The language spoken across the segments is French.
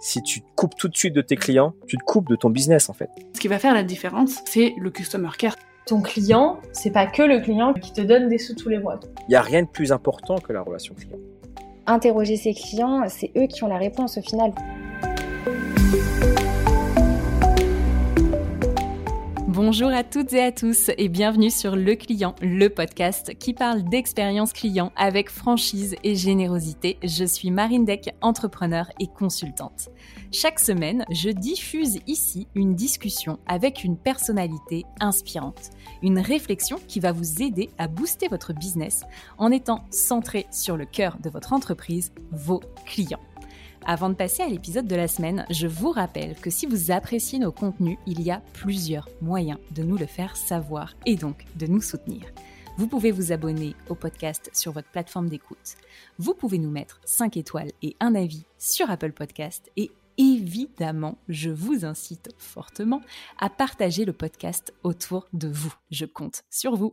Si tu te coupes tout de suite de tes clients, tu te coupes de ton business en fait. Ce qui va faire la différence, c'est le customer care. Ton client, c'est pas que le client qui te donne des sous tous les mois. Il n'y a rien de plus important que la relation client. Interroger ses clients, c'est eux qui ont la réponse au final. Bonjour à toutes et à tous et bienvenue sur Le Client, le podcast qui parle d'expérience client avec franchise et générosité. Je suis Marine Deck, entrepreneur et consultante. Chaque semaine, je diffuse ici une discussion avec une personnalité inspirante, une réflexion qui va vous aider à booster votre business en étant centré sur le cœur de votre entreprise, vos clients. Avant de passer à l'épisode de la semaine, je vous rappelle que si vous appréciez nos contenus, il y a plusieurs moyens de nous le faire savoir et donc de nous soutenir. Vous pouvez vous abonner au podcast sur votre plateforme d'écoute. Vous pouvez nous mettre 5 étoiles et un avis sur Apple Podcast et évidemment, je vous incite fortement à partager le podcast autour de vous. Je compte sur vous.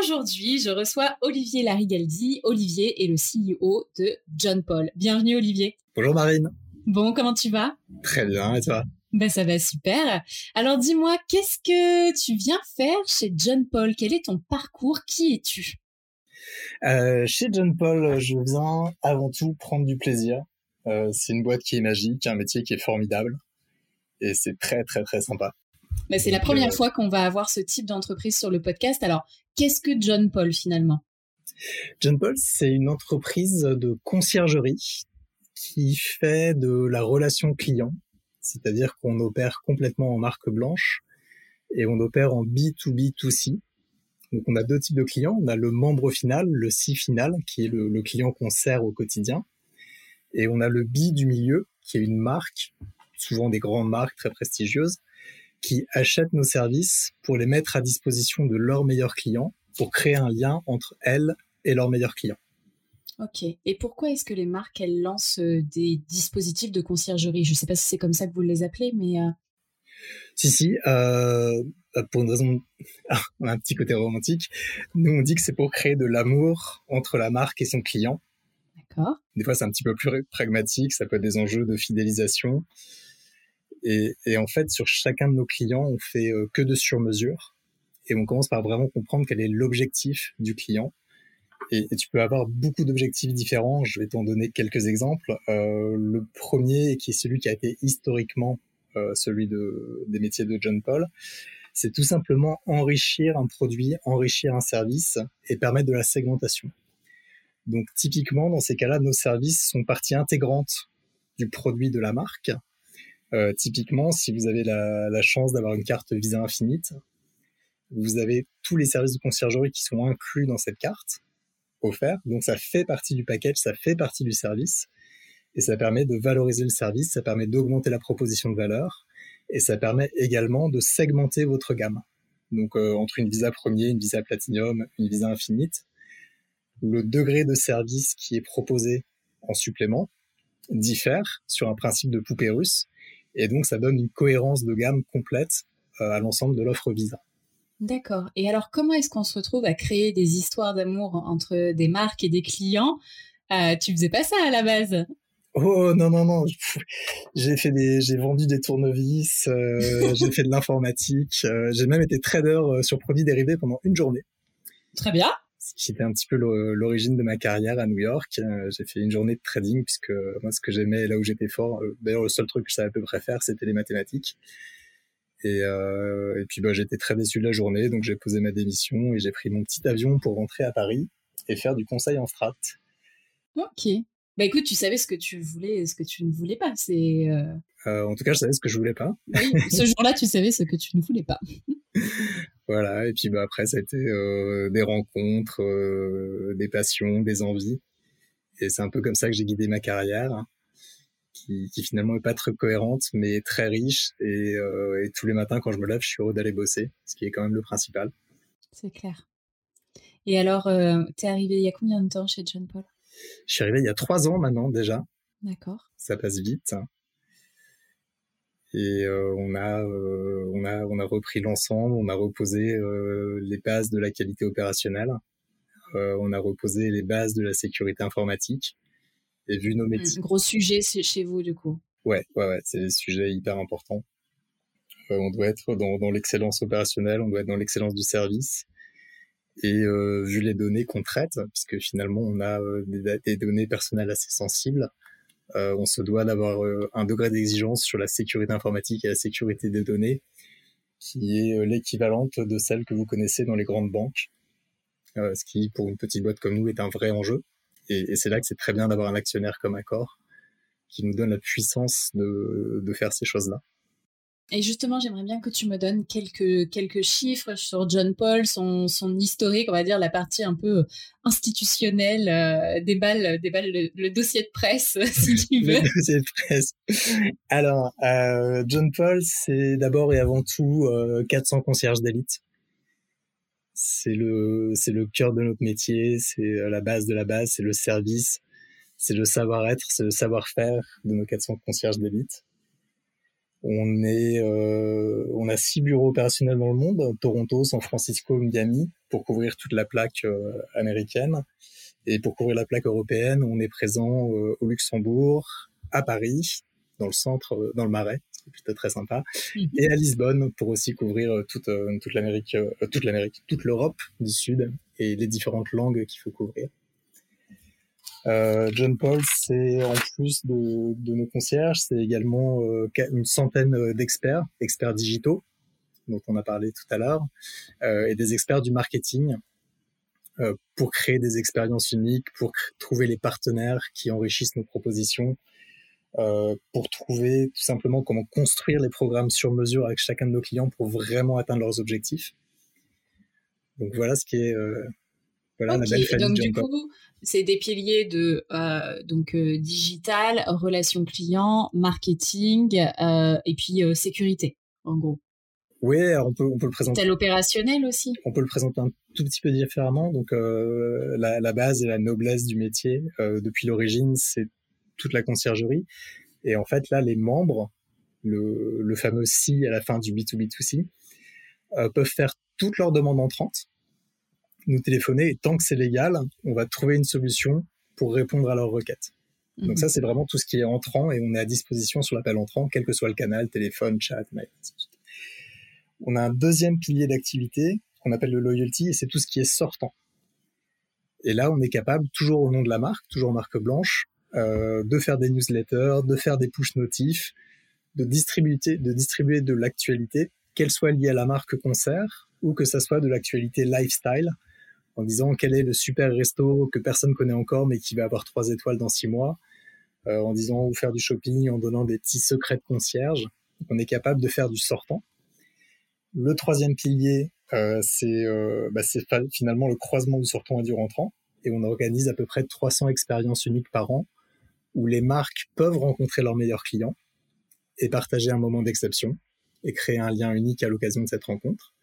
Aujourd'hui, je reçois Olivier Larigaldi. Olivier est le CEO de John Paul. Bienvenue Olivier. Bonjour Marine. Bon, comment tu vas? Très bien, et toi? Ben, ça va super. Alors dis-moi, qu'est-ce que tu viens faire chez John Paul? Quel est ton parcours? Qui es-tu? Euh, Chez John Paul, je viens avant tout prendre du plaisir. Euh, c'est une boîte qui est magique, un métier qui est formidable. Et c'est très très très sympa. Mais c'est la première fois qu'on va avoir ce type d'entreprise sur le podcast. Alors, qu'est-ce que John Paul finalement? John Paul, c'est une entreprise de conciergerie qui fait de la relation client, c'est-à-dire qu'on opère complètement en marque blanche et on opère en B2B2C. Donc on a deux types de clients. On a le membre final, le C final, qui est le, le client qu'on sert au quotidien. Et on a le B du milieu, qui est une marque, souvent des grandes marques très prestigieuses, qui achètent nos services pour les mettre à disposition de leurs meilleurs clients, pour créer un lien entre elles et leurs meilleurs clients. Ok. Et pourquoi est-ce que les marques, elles lancent euh, des dispositifs de conciergerie? Je ne sais pas si c'est comme ça que vous les appelez, mais... Euh, si, si. Euh, pour une raison, un petit côté romantique, nous on dit que c'est pour créer de l'amour entre la marque et son client. D'accord. Des fois, c'est un petit peu plus pragmatique. Ça peut être des enjeux de fidélisation. Et, et, en fait, sur chacun de nos clients, on fait euh, que de sur-mesure. Et on commence par vraiment comprendre quel est l'objectif du client. Et, tu peux avoir beaucoup d'objectifs différents. Je vais t'en donner quelques exemples. Euh, le premier, qui est celui qui a été historiquement euh, celui de, des métiers de John Paul, c'est tout simplement enrichir un produit, enrichir un service et permettre de la segmentation. Donc typiquement, dans ces cas-là, nos services sont partie intégrante du produit de la marque euh, typiquement, si vous avez la, la chance d'avoir une carte Visa Infinite, vous avez tous les services de conciergerie qui sont inclus dans cette carte offert. Donc ça fait partie du package, ça fait partie du service. Et ça permet de valoriser le service, ça permet d'augmenter la proposition de valeur. Et ça permet également de segmenter votre gamme. Donc euh, entre une Visa Premier, une Visa Platinum, une Visa Infinite, le degré de service qui est proposé en supplément diffère sur un principe de poupée russe et donc, ça donne une cohérence de gamme complète euh, à l'ensemble de l'offre Visa. D'accord. Et alors, comment est-ce qu'on se retrouve à créer des histoires d'amour entre des marques et des clients? Euh, Tu faisais pas ça à la base? Oh non non non, j'ai fait des, j'ai vendu des tournevis, euh, j'ai fait de l'informatique, euh, j'ai même été trader sur produits dérivés pendant une journée. Très bien c'était un petit peu l'origine de ma carrière à New York. Euh, j'ai fait une journée de trading puisque moi, ce que j'aimais, là où j'étais fort, euh, d'ailleurs, le seul truc que je savais à peu près faire, c'était les mathématiques. Et, euh, et puis, bah, j'étais très déçu de la journée, donc j'ai posé ma démission et j'ai pris mon petit avion pour rentrer à Paris et faire du conseil en strat. Ok. Bah écoute, tu savais ce que tu voulais et ce que tu ne voulais pas. C'est. Euh... en tout cas, je savais ce que je voulais pas. Oui, ce jour-là, tu savais ce que tu ne voulais pas. Voilà, et puis bah, après, ça a été euh, des rencontres, euh, des passions, des envies. Et c'est un peu comme ça que j'ai guidé ma carrière, hein, qui, qui, finalement est pas très cohérente, mais très riche. Et, euh, et tous les matins, quand je me lève, je suis heureux d'aller bosser, ce qui est quand même le principal. C'est clair. Et alors, euh, tu es arrivé il y a combien de temps chez John Paul? Je suis arrivé il y a trois ans maintenant déjà. D'accord. Ça passe vite. Et euh, on a euh, on a on a repris l'ensemble, on a reposé euh, les bases de la qualité opérationnelle, euh, on a reposé les bases de la sécurité informatique. Et vu nos métiers. Mmh, gros sujet chez vous du coup. Ouais, ouais, ouais, c'est des sujets hyper importants. on doit être dans, dans l'excellence opérationnelle, on doit être dans l'excellence du service. Et euh, vu les données qu'on traite, puisque finalement on a euh, des, des, données personnelles assez sensibles, euh, on se doit d'avoir euh, un degré d'exigence sur la sécurité informatique et la sécurité des données qui est euh, l'équivalente de celle que vous connaissez dans les grandes banques, ce qui pour une petite boîte comme nous est un vrai enjeu. Et, c'est là que c'est très bien d'avoir un actionnaire comme Accor qui nous donne la puissance de, de faire ces choses-là. Et justement, j'aimerais bien que tu me donnes quelques, quelques chiffres sur John Paul, son, son historique, on va dire la partie un peu institutionnelle, euh, déballe, déballe le, le, dossier de presse, si tu veux. le dossier de presse. Alors, euh, John Paul, c'est d'abord et avant tout euh, 400 concierges d'élite. C'est le, c'est le cœur de notre métier, c'est la base de la base, c'est le service, c'est le savoir-être, c'est le savoir-faire de nos 400 concierges d'élite. On est, euh, on a six bureaux opérationnels dans le monde Toronto, San Francisco, Miami, pour couvrir toute la plaque euh, américaine. Et pour couvrir la plaque européenne, on est présent euh, au Luxembourg, à Paris, dans le centre, dans le Marais, c'est plutôt très sympa, mmh. et à Lisbonne pour aussi couvrir toute toute l'Amérique, toute l'Amérique, toute l'Europe du Sud et les différentes langues qu'il faut couvrir. Euh, John Paul, c'est en plus de, de, nos concierges, c'est également euh, une centaine d'experts, experts digitaux, dont on a parlé tout à l'heure, euh, et des experts du marketing euh, pour créer des expériences uniques, pour trouver les partenaires qui enrichissent nos propositions, euh, pour trouver tout simplement comment construire les programmes sur mesure avec chacun de nos clients pour vraiment atteindre leurs objectifs. Donc voilà ce qui est euh, voilà okay. la belle famille donc, du coup, c'est des piliers de euh, donc euh, digital, relations clients, marketing euh, et puis sécurité, en gros. Oui, on peut on peut le présenter. T'as l'opérationnel aussi? On peut le présenter un tout petit peu différemment. Donc la, la, base et la noblesse du métier depuis l'origine, c'est toute la conciergerie. Et en fait là, les membres, le, le fameux si à la fin du B2B2C, peuvent faire toutes leurs demandes entrantes nous téléphoner et tant que c'est légal, on va trouver une solution pour répondre à leurs requêtes. Mmh. Donc ça, c'est vraiment tout ce qui est entrant et on est à disposition sur l'appel entrant, quel que soit le canal, téléphone, chat, mail. On a un deuxième pilier d'activité qu'on appelle le loyalty et c'est tout ce qui est sortant. Et là, on est capable, toujours au nom de la marque, toujours marque blanche, euh, de faire des newsletters, de faire des push notifs, de distribuer, de distribuer de l'actualité, qu'elle soit liée à la marque concert ou que ça soit de l'actualité lifestyle, en disant quel est le super resto que personne connaît encore mais qui va avoir trois étoiles dans six mois, euh, en disant où faire du shopping, en donnant des petits secrets de concierge. On est capable de faire du sortant. Le troisième pilier, euh, c'est euh, bah, finalement le croisement du sortant et du rentrant. Et on organise à peu près 300 expériences uniques par an où les marques peuvent rencontrer leurs meilleurs clients et partager un moment d'exception et créer un lien unique à l'occasion de cette rencontre.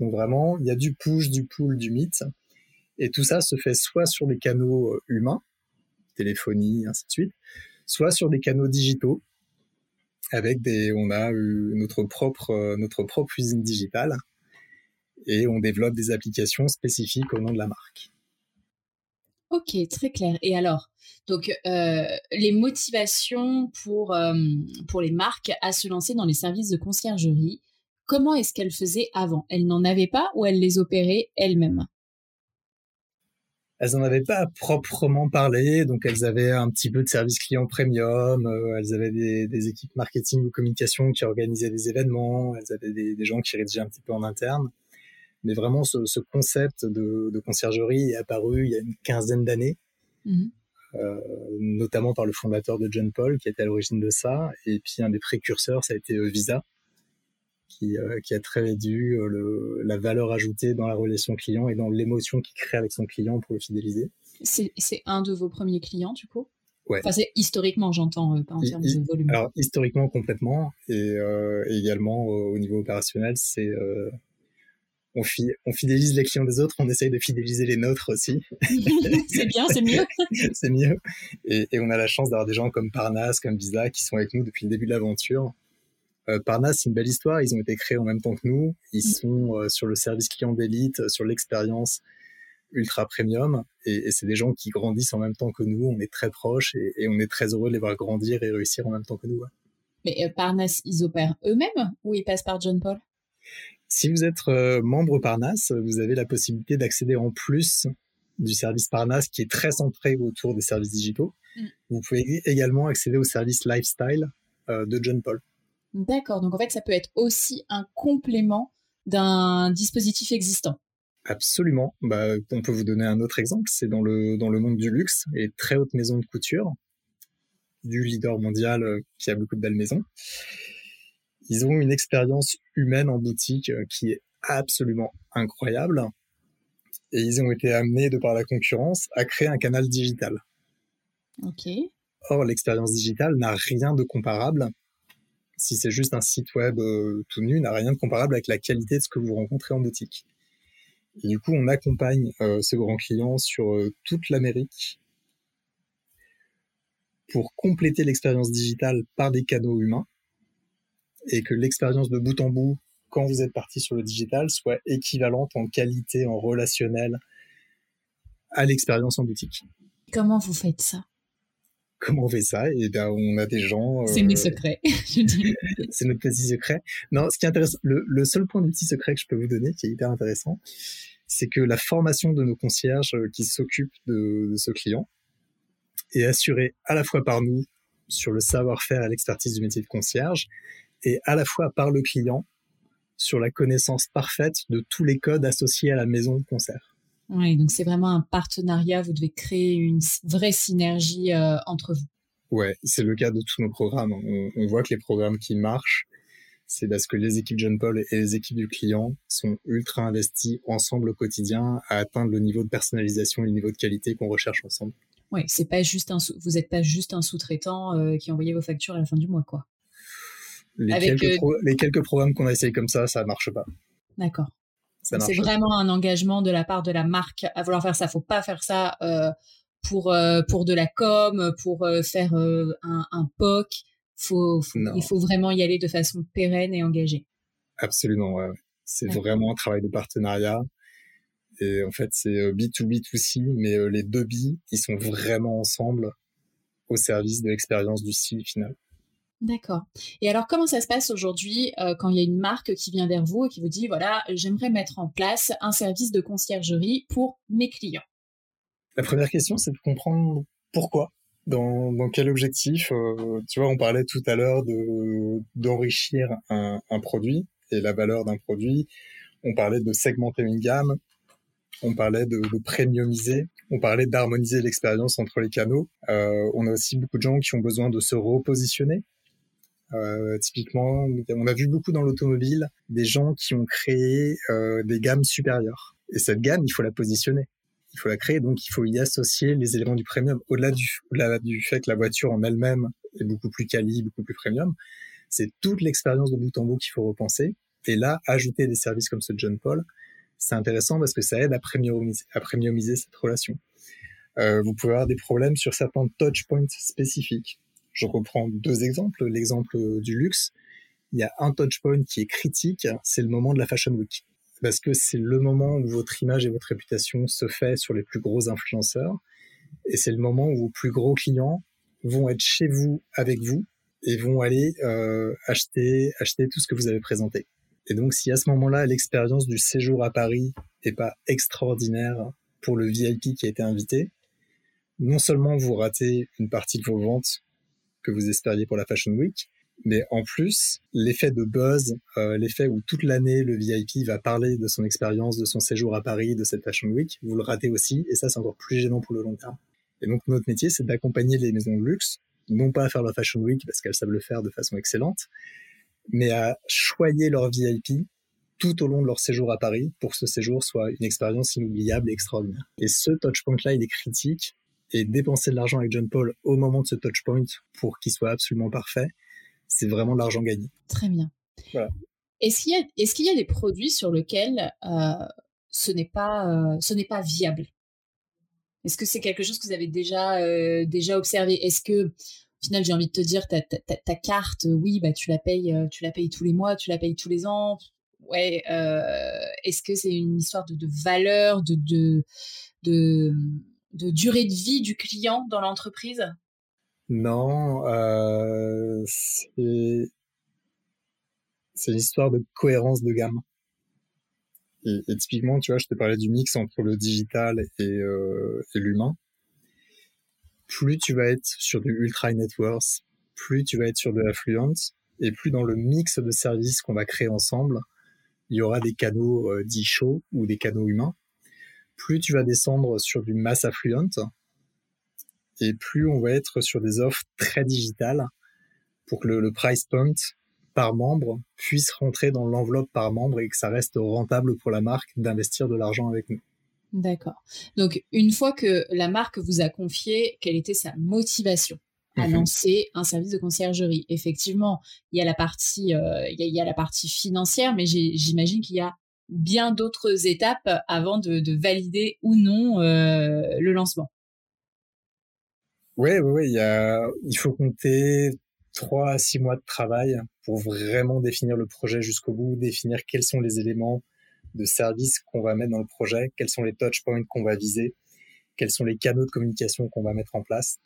Donc vraiment, il y a du push, du pull, du meet. Et tout ça se fait soit sur des canaux euh, humains, téléphonie, ainsi de suite, soit sur des canaux digitaux, avec des, on a eu notre propre, euh, notre propre usine digitale, et on développe des applications spécifiques au nom de la marque. Ok, très clair. Et alors, donc euh, les motivations pour euh, pour les marques à se lancer dans les services de conciergerie, comment est-ce qu'elles faisaient avant? Elles n'en avaient pas ou elles les opéraient elles-mêmes elles n'en avaient pas à proprement parler, donc elles avaient un petit peu de service client premium, euh, elles avaient des, des, équipes marketing ou communication qui organisaient des événements, elles avaient des, des, gens qui rédigeaient un petit peu en interne. Mais vraiment, ce, ce concept de, de, conciergerie est apparu il y a une quinzaine d'années, mmh. euh, notamment par le fondateur de John Paul, qui était à l'origine de ça. Et puis un des précurseurs, ça a été Visa, qui, qui a très réduit le, la valeur ajoutée dans la relation client et dans l'émotion qu'il crée avec son client pour le fidéliser. C'est un de vos premiers clients, du coup? Ouais. Enfin, c'est historiquement, j'entends, pas en termes de volume. Alors, historiquement, complètement. Et, également, au niveau opérationnel, c'est on, on, fidélise les clients des autres, on essaye de fidéliser les nôtres aussi. c'est bien, c'est mieux. c'est mieux. Et, on a la chance d'avoir des gens comme Parnas, comme Visa, qui sont avec nous depuis le début de l'aventure. Euh, Parnas, c'est une belle histoire. Ils ont été créés en même temps que nous. Ils mm. sont euh, sur le service client d'élite, sur l'expérience ultra premium. Et, c'est des gens qui grandissent en même temps que nous. On est très proches et, on est très heureux de les voir grandir et réussir en même temps que nous. Mais euh, Parnas, ils opèrent eux-mêmes ou ils passent par John Paul? Si vous êtes euh, membre Parnasse, vous avez la possibilité d'accéder en plus du service Parnasse qui est très centré autour des services digitaux. Mm. Vous pouvez également accéder au service lifestyle euh, de John Paul. D'accord, donc en fait ça peut être aussi un complément d'un dispositif existant. Absolument. Bah, on peut vous donner un autre exemple, c'est dans le, dans le monde du luxe et très haute maison de couture, du leader mondial euh, qui a beaucoup de belles maisons ils ont une expérience humaine en boutique euh, qui est absolument incroyable. Et ils ont été amenés, de par la concurrence, à créer un canal digital. Ok. Or, l'expérience digitale n'a rien de comparable. Si c'est juste un site web euh, tout nu, n'a rien de comparable avec la qualité de ce que vous rencontrez en boutique. Et du coup, on accompagne euh, ce grand client sur toute l'Amérique pour compléter l'expérience digitale par des canaux humains et que l'expérience de bout en bout, quand vous êtes parti sur le digital, soit équivalente en qualité, en relationnel à l'expérience en boutique. Comment vous faites ça? Comment on fait ça? Et eh bien, on a des gens. C'est mes euh, secrets. c'est notre petit secret. Non, ce qui est intéressant, le, seul point de petit secret que je peux vous donner, qui est hyper intéressant, c'est que la formation de nos concierges euh, qui s'occupent de, de ce client est assurée à la fois par nous sur le savoir-faire et l'expertise du métier de concierge, et à la fois par le client sur la connaissance parfaite de tous les codes associés à la maison de concert. Oui, donc c'est vraiment un partenariat, vous devez créer une vraie synergie euh, entre vous. Ouais, c'est le cas de tous nos programmes. On, voit que les programmes qui marchent, c'est parce que les équipes John Paul et les équipes du client sont ultra investis ensemble au quotidien à atteindre le niveau de personnalisation et le niveau de qualité qu'on recherche ensemble. Oui, c'est pas juste un vous n'êtes pas juste un sous-traitant euh, qui envoyait vos factures à la fin du mois, quoi. Les, quelques, euh, les quelques programmes qu'on a essayé comme ça, ça marche pas. D'accord. C'est vraiment un engagement de la part de la marque à vouloir faire ça. Faut pas faire ça euh, pour euh, pour de la com, pour faire un, un, POC. Faut, il faut vraiment y aller de façon pérenne et engagée. Absolument, ouais. C'est vraiment un travail de partenariat. Et en fait, c'est B2B2C, mais les deux B, ils sont vraiment ensemble au service de l'expérience du C final. D'accord. Et alors, comment ça se passe aujourd'hui euh, quand il y a une marque qui vient vers vous et qui vous dit, voilà, j'aimerais mettre en place un service de conciergerie pour mes clients? La première question, c'est de comprendre pourquoi, dans, quel objectif. Euh, tu vois, on parlait tout à l'heure de d'enrichir un, produit et la valeur d'un produit. On parlait de segmenter une gamme. On parlait de, de premiumiser. On parlait d'harmoniser l'expérience entre les canaux. Euh, on a aussi beaucoup de gens qui ont besoin de se repositionner euh, typiquement, on a vu beaucoup dans l'automobile des gens qui ont créé euh, des gammes supérieures. Et cette gamme, il faut la positionner. Il faut la créer, donc il faut y associer les éléments du premium. Au-delà du, fait que la voiture en elle-même est beaucoup plus quali, beaucoup plus premium, c'est toute l'expérience de bout en bout qu'il faut repenser. Et là, ajouter des services comme ce John Paul, c'est intéressant parce que ça aide à premiumiser, à premiumiser cette relation. Euh, vous pouvez avoir des problèmes sur certains touch points spécifiques. Je reprends deux exemples. L'exemple du luxe, il y a un touchpoint qui est critique, c'est le moment de la Fashion Week. Parce que c'est le moment où votre image et votre réputation se fait sur les plus gros influenceurs. Et c'est le moment où vos plus gros clients vont être chez vous avec vous et vont aller euh, acheter, acheter tout ce que vous avez présenté. Et donc, si à ce moment-là, l'expérience du séjour à Paris n'est pas extraordinaire pour le VIP qui a été invité, non seulement vous ratez une partie de vos ventes que vous espériez pour la Fashion Week. Mais en plus, l'effet de buzz, euh, l'effet où toute l'année le VIP va parler de son expérience, de son séjour à Paris, de cette Fashion Week, vous le ratez aussi, et ça c'est encore plus gênant pour le long terme. Et donc notre métier, c'est d'accompagner les maisons de luxe, non pas à faire la Fashion Week parce qu'elles savent le faire de façon excellente, mais à choyer leur VIP tout au long de leur séjour à Paris pour que ce séjour soit une expérience inoubliable et extraordinaire. Et ce touchpoint-là, il est critique. Et dépenser de l'argent avec John Paul au moment de ce touchpoint pour qu'il soit absolument parfait, c'est vraiment de l'argent gagné. Très bien. Voilà. Est-ce qu'il y, a, est qu'il y a des produits sur lesquels euh, ce n'est pas, euh, ce n'est pas viable? Est-ce que c'est quelque chose que vous avez déjà, euh, déjà observé? Est-ce que, au final, j'ai envie de te dire, ta, ta, ta, carte, oui, bah, tu la payes, tu la payes tous les mois, tu la payes tous les ans. Ouais. Est-ce que c'est une histoire de, de valeur, de, de, de, de durée de vie du client dans l'entreprise? Non, c'est c'est l'histoire de cohérence de gamme. Et, typiquement, tu vois, je te parlais du mix entre le digital et, euh, l'humain. Plus tu vas être sur du ultra net worth, plus tu vas être sur de l'affluence, et plus dans le mix de services qu'on va créer ensemble, il y aura des canaux euh, dits chauds ou des canaux humains. Plus tu vas descendre sur du mass affluent, et plus on va être sur des offres très digitales pour que le, le price point par membre puisse rentrer dans l'enveloppe par membre et que ça reste rentable pour la marque d'investir de l'argent avec nous. D'accord. Donc, une fois que la marque vous a confié quelle était sa motivation à mhm. lancer un service de conciergerie, effectivement, il y a la partie, euh, il, y a, la partie financière, mais j'imagine qu'il y a bien d'autres étapes avant de, valider ou non euh, le lancement. Oui, oui, il faut compter trois à six mois de travail pour vraiment définir le projet jusqu'au bout, définir quels sont les éléments de service qu'on va mettre dans le projet, quels sont les touch points qu'on va viser, quels sont les canaux de communication qu'on va mettre en place,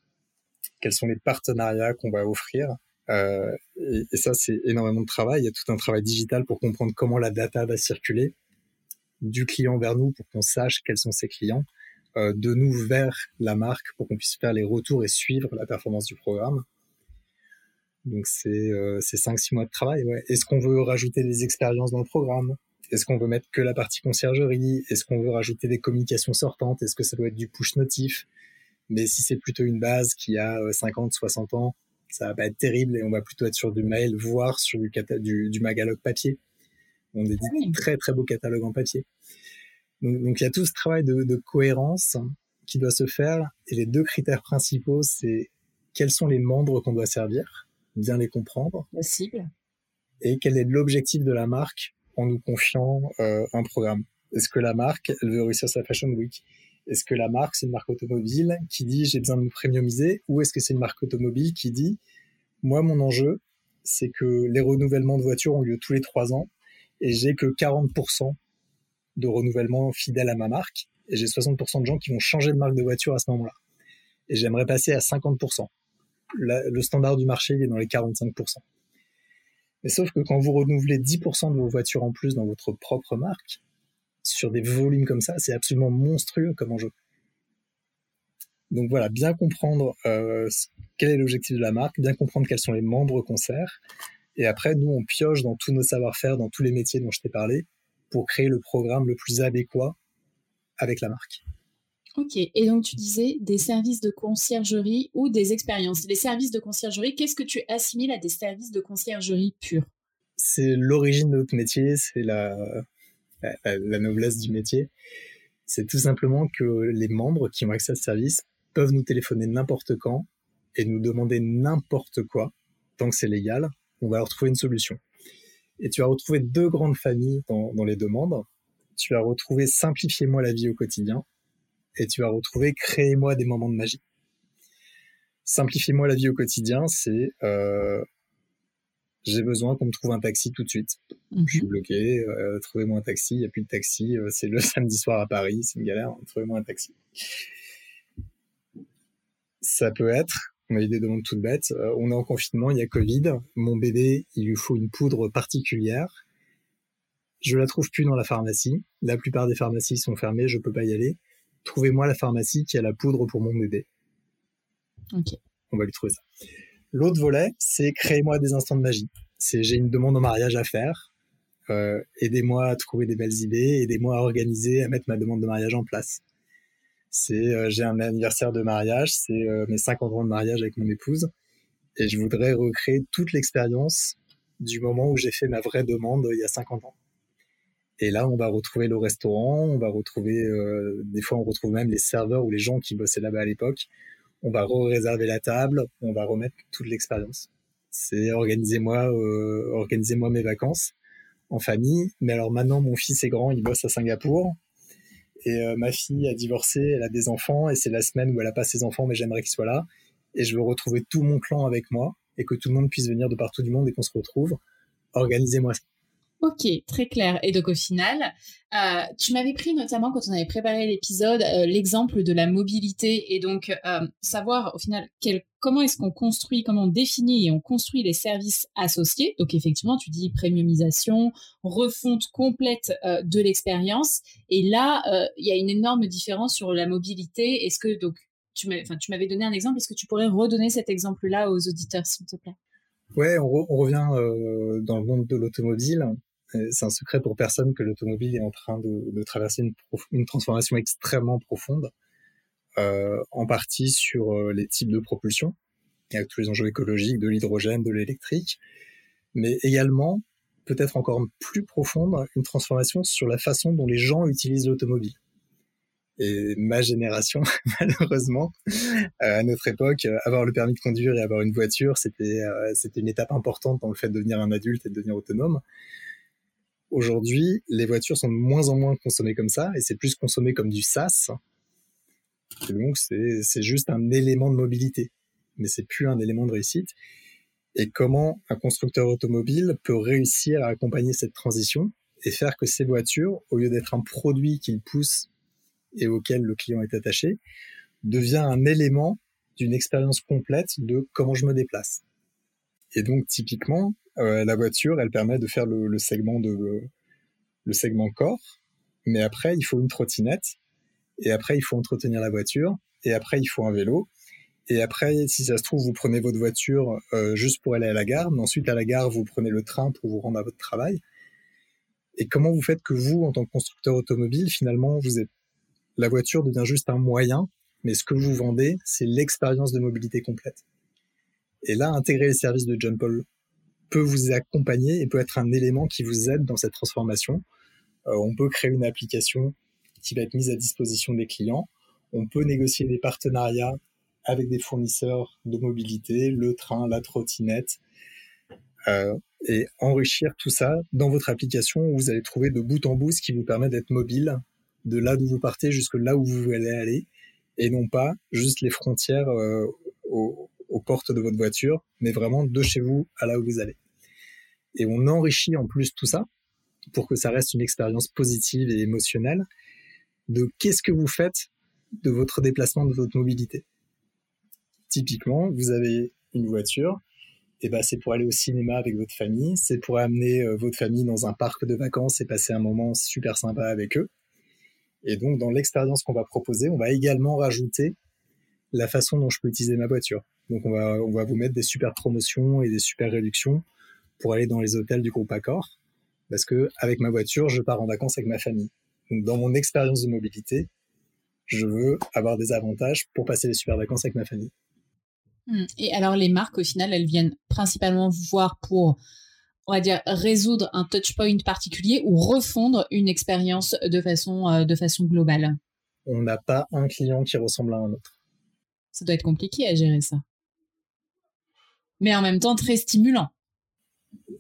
quels sont les partenariats qu'on va offrir. Euh, et, ça, c'est énormément de travail. Il y a tout un travail digital pour comprendre comment la data va circuler du client vers nous pour qu'on sache quels sont ses clients, euh, de nous vers la marque pour qu'on puisse faire les retours et suivre la performance du programme. Donc c'est euh, 5-6 mois de travail. Est-ce qu'on veut rajouter des expériences dans le programme? Est-ce qu'on veut mettre que la partie conciergerie? Est-ce qu'on veut rajouter des communications sortantes? Est-ce que ça doit être du push notif? Mais si c'est plutôt une base qui a 50, euh, 60 ans, ça va pas être terrible et on va plutôt être sur du mail, voire sur du, du, du magalogue papier. On est ah très très beau catalogue en papier. Donc, il y a tout ce travail de, de cohérence qui doit se faire et les deux critères principaux, c'est quels sont les membres qu'on doit servir bien les comprendre. Possible. Et quel est l'objectif de la marque en nous confiant euh, un programme Est-ce que la marque, elle veut réussir sa Fashion Week? Est-ce que la marque, c'est une marque automobile qui dit j'ai besoin de me premiumiser Ou est-ce que c'est une marque automobile qui dit moi, mon enjeu, c'est que les renouvellements de voitures ont lieu tous les trois ans et j'ai que 40% de renouvellement fidèle à ma marque et j'ai 60% de gens qui vont changer de marque de voiture à ce moment-là. Et j'aimerais passer à 50% le standard du marché il est dans les 45%. Mais sauf que quand vous renouvelez 10% de vos voitures en plus dans votre propre marque, sur des volumes comme ça, c'est absolument monstrueux comme enjeu. Donc voilà, bien comprendre euh, quel est l'objectif de la marque, bien comprendre quels sont les membres qu'on sert. Et après, nous, on pioche dans tous nos savoir-faire, dans tous les métiers dont je t'ai parlé, pour créer le programme le plus adéquat avec la marque. Ok, et donc tu disais des services de conciergerie ou des expériences. Les services de conciergerie, qu'est-ce que tu assimiles à des services de conciergerie purs C'est l'origine de notre métier, c'est la, la, noblesse du métier. C'est tout simplement que les membres qui ont accès à ce service peuvent nous téléphoner n'importe quand et nous demander n'importe quoi, tant que c'est légal, on va leur trouver une solution. Et tu vas retrouver deux grandes familles dans, dans les demandes. Tu vas retrouver simplifiez-moi la vie au quotidien et tu vas retrouver créez-moi des moments de magie. Simplifiez-moi la vie au quotidien, c'est euh, j'ai besoin qu'on me trouve un taxi tout de suite. Je suis mhm. bloqué, euh, trouvez-moi un taxi, il n'y a plus de taxi, euh, c'est le samedi soir à Paris, c'est une galère, hein, trouvez-moi un taxi. Ça peut être, on a eu des demandes toutes bêtes, euh, on est en confinement, il y a Covid, mon bébé, il lui faut une poudre particulière, je la trouve plus dans la pharmacie, la plupart des pharmacies sont fermées, je peux pas y aller trouvez-moi la pharmacie qui a la poudre pour mon bébé. Ok. On va lui trouver ça. L'autre volet, c'est créez-moi des instants de magie. C'est j'ai une demande en mariage à faire. Euh, aidez-moi à trouver des belles idées, aidez-moi à organiser, à mettre ma demande de mariage en place. C'est euh, j'ai un anniversaire de mariage, c'est euh, mes 50 ans de mariage avec mon épouse, et je voudrais recréer toute l'expérience du moment où j'ai fait ma vraie demande il y a 50 ans. Et là, on va retrouver le restaurant, on va retrouver, des fois, on retrouve même les serveurs ou les gens qui bossaient là-bas à l'époque. On va réserver la table, on va remettre toute l'expérience. C'est organisez-moi, euh, organisez-moi mes vacances en famille. Mais alors maintenant, mon fils est grand, il bosse à Singapour. Et euh, ma fille a divorcé, elle a des enfants, et c'est la semaine où elle a pas ses enfants, mais j'aimerais qu'il soit là. Et je veux retrouver tout mon clan avec moi, et que tout le monde puisse venir de partout du monde et qu'on se retrouve. Organisez-moi ça. Ok, très clair. Et donc au final, euh, tu m'avais pris notamment quand on avait préparé l'épisode euh, l'exemple de la mobilité et donc euh, savoir au final comment est-ce qu'on construit, comment on définit et on construit les services associés. Donc effectivement, tu dis premiumisation, refonte complète de l'expérience. Et là, il y a une énorme différence sur la mobilité. Est-ce que donc tu m'avais donné un exemple. Est-ce que tu pourrais redonner cet exemple-là aux auditeurs, s'il te plaît? Ouais, on revient dans le monde de l'automobile c'est un secret pour personne que l'automobile est en train de, traverser une, transformation extrêmement profonde, euh, en partie sur euh, les types de propulsion, avec tous les enjeux écologiques, de l'hydrogène, de l'électrique, mais également, peut-être encore plus profonde, une transformation sur la façon dont les gens utilisent l'automobile. Et ma génération, malheureusement, euh, à notre époque, avoir le permis de conduire et avoir une voiture, c'était euh, c'était une étape importante dans le fait de devenir un adulte et de devenir autonome. Aujourd'hui, les voitures sont de moins en moins consommées comme ça, et c'est plus consommé comme du SaaS. Donc, c'est juste un élément de mobilité, mais c'est plus un élément de réussite. Et comment un constructeur automobile peut réussir à accompagner cette transition et faire que ces voitures, au lieu d'être un produit qu'il pousse et auquel le client est attaché, devient un élément d'une expérience complète de comment je me déplace. Et donc, typiquement, euh, la voiture, elle permet de faire le, segment de le segment corps, mais après il faut une trottinette, et après il faut entretenir la voiture, et après il faut un vélo, et après si ça se trouve vous prenez votre voiture euh, juste pour aller à la gare, mais ensuite à la gare vous prenez le train pour vous rendre à votre travail. Et comment vous faites que vous, en tant que constructeur automobile, finalement vous êtes la voiture devient juste un moyen, mais ce que vous vendez, c'est l'expérience de mobilité complète. Et là, intégrer les services de John Paul peut vous accompagner et peut être un élément qui vous aide dans cette transformation. Euh, on peut créer une application qui va être mise à disposition des clients. On peut négocier des partenariats avec des fournisseurs de mobilité, le train, la trottinette, euh, et enrichir tout ça dans votre application où vous allez trouver de bout en bout ce qui vous permet d'être mobile de là d'où vous partez jusque là où vous allez aller, et non pas juste les frontières euh, aux, aux portes de votre voiture, mais vraiment de chez vous à là où vous allez et on enrichit en plus tout ça pour que ça reste une expérience positive et émotionnelle de qu'est-ce que vous faites de votre déplacement, de votre mobilité? Typiquement, vous avez une voiture, et ben c'est pour aller au cinéma avec votre famille, c'est pour amener euh, votre famille dans un parc de vacances et passer un moment super sympa avec eux. Et donc dans l'expérience qu'on va proposer, on va également rajouter la façon dont je peux utiliser ma voiture. Donc on va on va vous mettre des super promotions et des super réductions pour aller dans les hôtels du groupe Accor, parce que avec ma voiture, je pars en vacances avec ma famille. Donc dans mon expérience de mobilité, je veux avoir des avantages pour passer les super vacances avec ma famille. Hmm. Et alors les marques, au final, elles viennent principalement vous voir pour, on va dire, résoudre un touch point particulier ou refondre une expérience de façon, euh, de façon globale? On n'a pas un client qui ressemble à un autre. Ça doit être compliqué à gérer ça. Mais en même temps très stimulant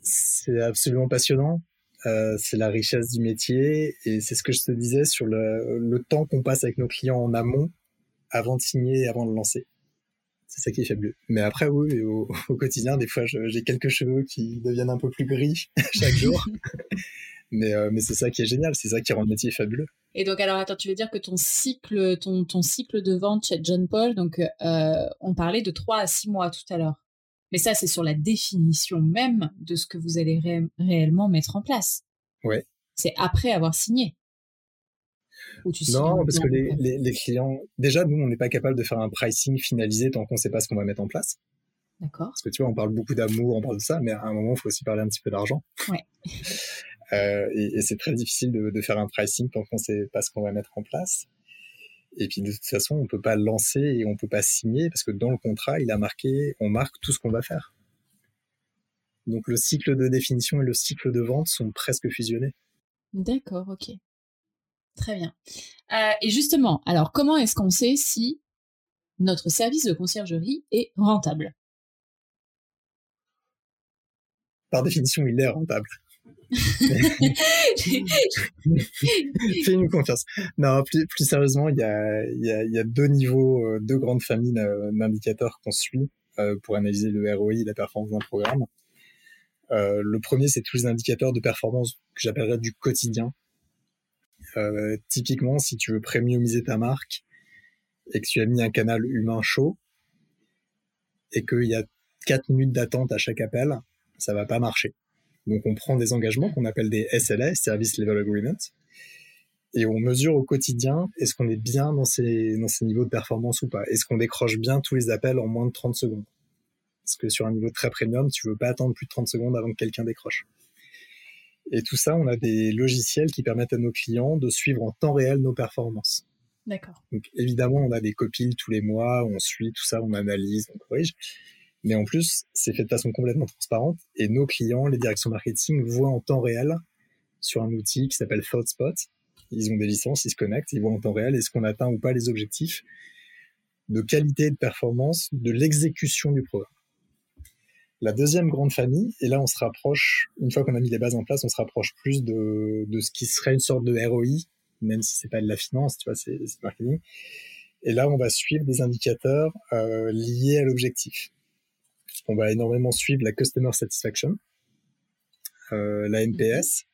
c'est absolument passionnant. Euh, c'est la richesse du métier et c'est ce que je te disais sur le, le temps qu'on passe avec nos clients en amont avant de signer et avant de lancer. C'est ça qui est fabuleux. Mais après, oui, au, au quotidien, des fois, j'ai quelques cheveux qui deviennent un peu plus gris chaque jour. mais, euh, mais c'est ça qui est génial, c'est ça qui rend le métier fabuleux. Et donc, alors, attends, tu veux dire que ton cycle, ton, ton cycle de vente chez John Paul, donc, euh, on parlait de 3 à 6 mois tout à l'heure. Mais ça, c'est sur la définition même de ce que vous allez réellement mettre en place. Ouais. C'est après avoir signé. non, parce que les, les, clients, déjà, nous, on n'est pas capable de faire un pricing finalisé tant qu'on ne sait pas ce qu'on va mettre en place. D'accord. Parce que tu vois, on parle beaucoup d'amour, on parle de ça, mais à un moment, il faut aussi parler un petit peu d'argent. Ouais. euh, et, et c'est très difficile de, de, faire un pricing tant qu'on ne sait pas ce qu'on va mettre en place. Et puis de toute façon, on peut pas lancer et on peut pas signer parce que dans le contrat, il a marqué, on marque tout ce qu'on va faire. Donc le cycle de définition et le cycle de vente sont presque fusionnés. D'accord, ok. Très bien. Euh, et justement, alors comment est-ce qu'on sait si notre service de conciergerie est rentable? Par définition, il est rentable. Fais-nous confiance. Non, plus, sérieusement, il y a, y a, deux niveaux, euh, deux grandes familles d'indicateurs qu'on suit euh, pour analyser le ROI et la performance d'un programme. Euh, le premier, c'est tous les indicateurs de performance que j'appellerais du quotidien. Typiquement, si tu veux premiumiser ta marque et que tu as mis un canal humain chaud et qu'il y a 4 minutes d'attente à chaque appel, ça va pas marcher. Donc on prend des engagements qu'on appelle des SLA, Service Level Agreement, et on mesure au quotidien est-ce qu'on est bien dans ces, dans ces niveaux de performance ou pas? Est-ce qu'on décroche bien tous les appels en moins de 30 secondes? Parce que sur un niveau très premium, tu veux pas attendre plus de 30 secondes avant que quelqu'un décroche. Et tout ça, on a des logiciels qui permettent à nos clients de suivre en temps réel nos performances. D'accord. Donc évidemment, on a des copiles tous les mois, on suit tout ça, on analyse, on corrige. Mais en plus, c'est fait de façon complètement transparente et nos clients, les directions marketing, voient en temps réel sur un outil qui s'appelle ThoughtSpot. Ils ont des licences, ils se connectent, ils voient en temps réel est-ce qu'on atteint ou pas les objectifs de qualité de performance de l'exécution du programme. La deuxième grande famille, et là on se rapproche, une fois qu'on a mis les bases en place, on se rapproche plus de, de ce qui serait une sorte de ROI, même si c'est pas de la finance, tu vois, c'est marketing. Et là, on va suivre des indicateurs euh, liés à l'objectif on va énormément suivre la Customer Satisfaction, euh, la NPS.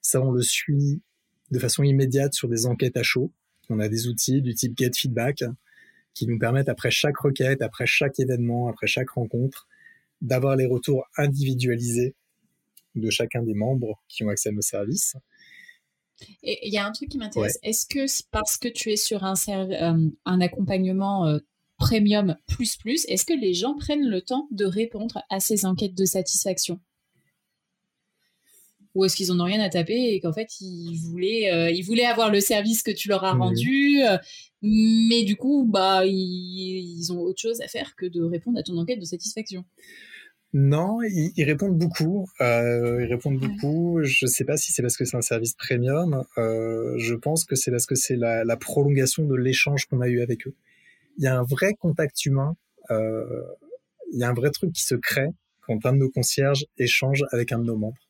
Ça, on le suit de façon immédiate sur des enquêtes à chaud. On a des outils du type Get Feedback qui nous permettent, après chaque requête, après chaque événement, après chaque rencontre, d'avoir les retours individualisés de chacun des membres qui ont accès à nos services. Et il y a un truc qui m'intéresse. Est-ce que parce que tu es sur un, euh, un accompagnement euh, premium plus plus, est-ce que les gens prennent le temps de répondre à ces enquêtes de satisfaction? Ou est-ce qu'ils en ont rien à taper et qu'en fait ils voulaient euh, ils voulaient avoir le service que tu leur as rendu euh, mais du coup bah ils, ont autre chose à faire que de répondre à ton enquête de satisfaction? Non, ils, répondent beaucoup. Euh, ils répondent beaucoup. Je sais pas si c'est parce que c'est un service premium. je pense que c'est parce que c'est la prolongation de l'échange qu'on a eu avec eux il y a un vrai contact humain, euh, il y a un vrai truc qui se crée quand un de nos concierges échange avec un de nos membres.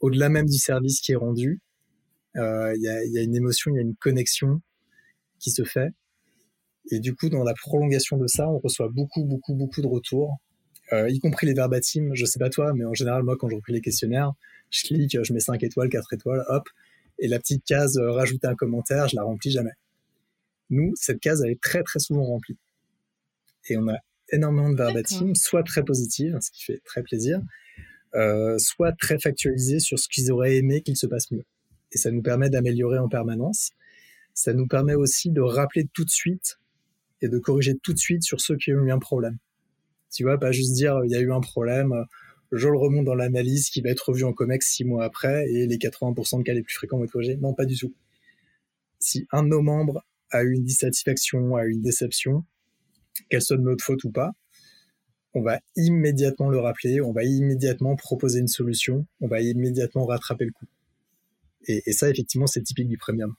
Au-delà même du service qui est rendu, euh, il, y a, il y, a, une émotion, il y a une connexion qui se fait. Et du coup, dans la prolongation de ça, on reçoit beaucoup, beaucoup, beaucoup de retours, euh, y compris les verbatims. Je sais pas toi, mais en général, moi, quand je repris les questionnaires, je clique, je mets 5 étoiles, 4 étoiles, hop, et la petite case euh, rajouter un commentaire, je la remplis jamais. Nous, cette case, elle est très très souvent remplie. Et on a énormément de verbatim, soit très positive, ce qui fait très plaisir, euh, soit très factualisé sur ce qu'ils auraient aimé qu'il se passe mieux. Et ça nous permet d'améliorer en permanence. Ça nous permet aussi de rappeler tout de suite et de corriger tout de suite sur ceux qui ont eu un problème. Tu vois, pas juste dire il y a eu un problème, je le remonte dans l'analyse qui va être revu en COMEX six mois après et les 80% de cas les plus fréquents vont être corrigés. Non, pas du tout. Si un de nos membres eu une dissatisfaction, eu une déception, qu'elle soit de notre faute ou pas, on va immédiatement le rappeler, on va immédiatement proposer une solution, on va immédiatement rattraper le coup. Et, ça, effectivement, c'est typique du premium.